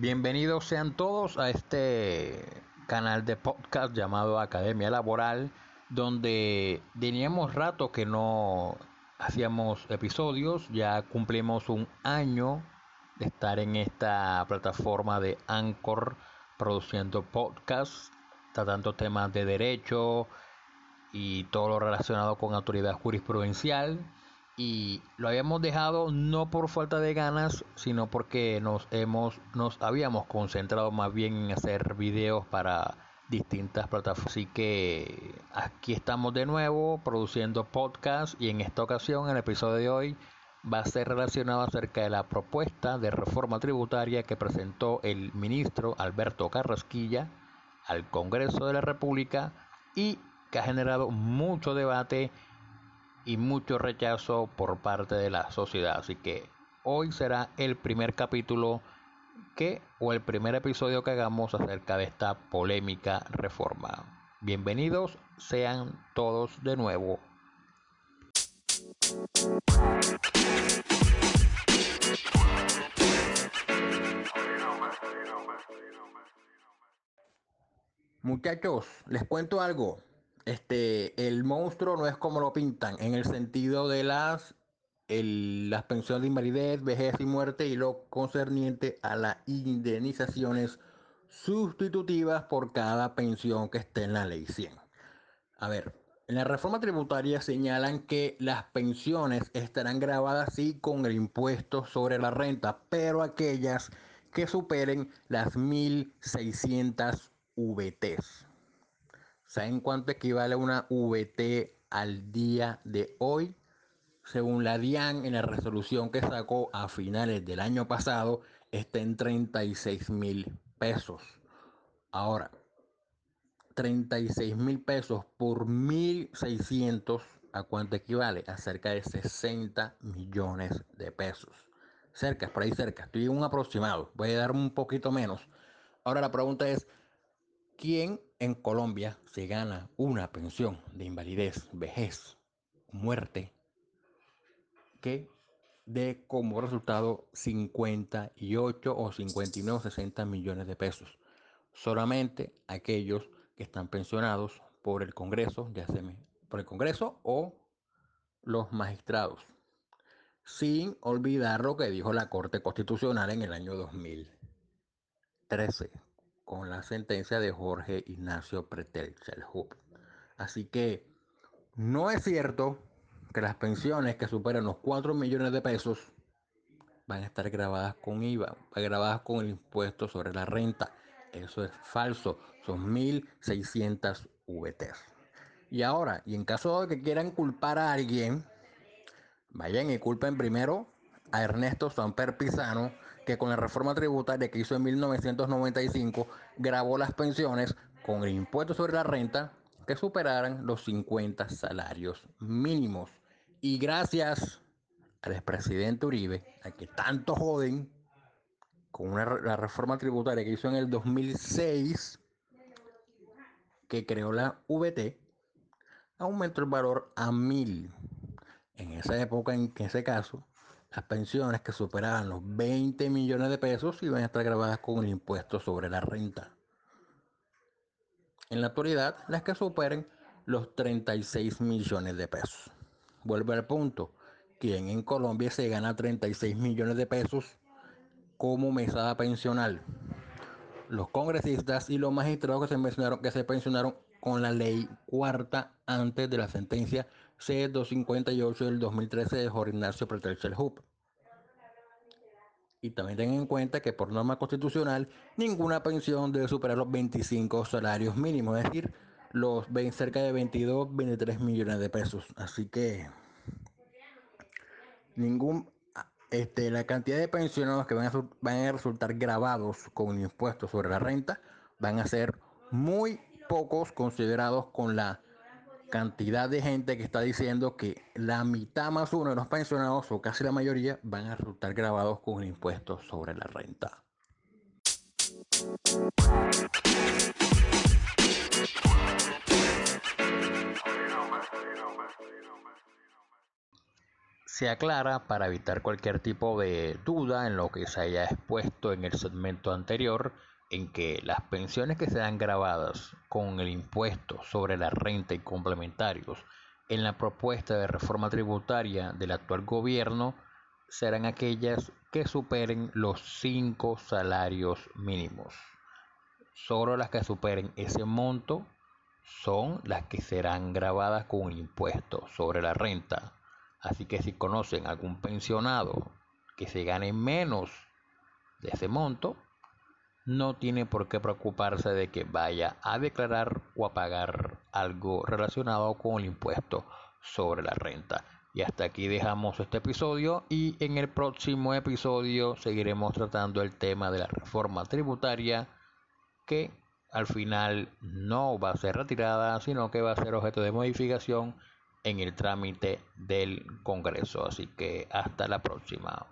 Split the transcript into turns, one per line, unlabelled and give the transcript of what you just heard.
Bienvenidos sean todos a este canal de podcast llamado Academia Laboral, donde teníamos rato que no hacíamos episodios, ya cumplimos un año de estar en esta plataforma de Anchor produciendo podcasts, tratando temas de derecho y todo lo relacionado con autoridad jurisprudencial y lo habíamos dejado no por falta de ganas, sino porque nos hemos nos habíamos concentrado más bien en hacer videos para distintas plataformas. Así que aquí estamos de nuevo produciendo podcast y en esta ocasión el episodio de hoy va a ser relacionado acerca de la propuesta de reforma tributaria que presentó el ministro Alberto Carrasquilla al Congreso de la República y que ha generado mucho debate y mucho rechazo por parte de la sociedad. Así que hoy será el primer capítulo que o el primer episodio que hagamos acerca de esta polémica reforma. Bienvenidos sean todos de nuevo. Muchachos, les cuento algo este, el monstruo no es como lo pintan, en el sentido de las, las pensiones de invalidez, vejez y muerte y lo concerniente a las indemnizaciones sustitutivas por cada pensión que esté en la ley 100. A ver, en la reforma tributaria señalan que las pensiones estarán grabadas sí con el impuesto sobre la renta, pero aquellas que superen las 1.600 VTs. ¿Saben cuánto equivale una VT al día de hoy? Según la DIAN, en la resolución que sacó a finales del año pasado, está en 36 mil pesos. Ahora, 36 mil pesos por 1.600, ¿a cuánto equivale? A cerca de 60 millones de pesos. Cerca, por ahí cerca. Estoy en un aproximado. Voy a dar un poquito menos. Ahora la pregunta es, ¿quién en Colombia se gana una pensión de invalidez, vejez, muerte, que dé como resultado 58 o 59 o 60 millones de pesos. Solamente aquellos que están pensionados por el Congreso, ya sea por el Congreso o los magistrados. Sin olvidar lo que dijo la Corte Constitucional en el año 2013 con la sentencia de Jorge Ignacio Pretel Chelhup. Así que no es cierto que las pensiones que superan los 4 millones de pesos van a estar grabadas con IVA, grabadas con el impuesto sobre la renta. Eso es falso, son 1.600 VTs. Y ahora, y en caso de que quieran culpar a alguien, vayan y culpen primero a Ernesto Samper Pizano que con la reforma tributaria que hizo en 1995 grabó las pensiones con el impuesto sobre la renta que superaran los 50 salarios mínimos. Y gracias al expresidente Uribe, a que tanto joden, con la reforma tributaria que hizo en el 2006, que creó la VT, aumentó el valor a mil. En esa época, en ese caso, las pensiones que superaban los 20 millones de pesos iban a estar grabadas con el impuesto sobre la renta. En la actualidad, las que superen los 36 millones de pesos. Vuelve al punto, quien en Colombia se gana 36 millones de pesos como mesada pensional. Los congresistas y los magistrados que se, mencionaron, que se pensionaron con la ley cuarta antes de la sentencia C258 del 2013 de Jorge Ignacio Pretel Hub. Y también tengan en cuenta que por norma constitucional ninguna pensión debe superar los 25 salarios mínimos, es decir, los cerca de 22, 23 millones de pesos. Así que ningún este, la cantidad de pensionados que van a, van a resultar grabados con un impuesto sobre la renta van a ser muy pocos considerados con la cantidad de gente que está diciendo que la mitad más uno de los pensionados, o casi la mayoría, van a resultar grabados con un impuesto sobre la renta. se aclara para evitar cualquier tipo de duda en lo que se haya expuesto en el segmento anterior en que las pensiones que sean grabadas con el impuesto sobre la renta y complementarios en la propuesta de reforma tributaria del actual gobierno serán aquellas que superen los cinco salarios mínimos. Solo las que superen ese monto son las que serán grabadas con el impuesto sobre la renta. Así que si conocen algún pensionado que se gane menos de ese monto, no tiene por qué preocuparse de que vaya a declarar o a pagar algo relacionado con el impuesto sobre la renta. Y hasta aquí dejamos este episodio y en el próximo episodio seguiremos tratando el tema de la reforma tributaria que al final no va a ser retirada, sino que va a ser objeto de modificación en el trámite del Congreso. Así que hasta la próxima.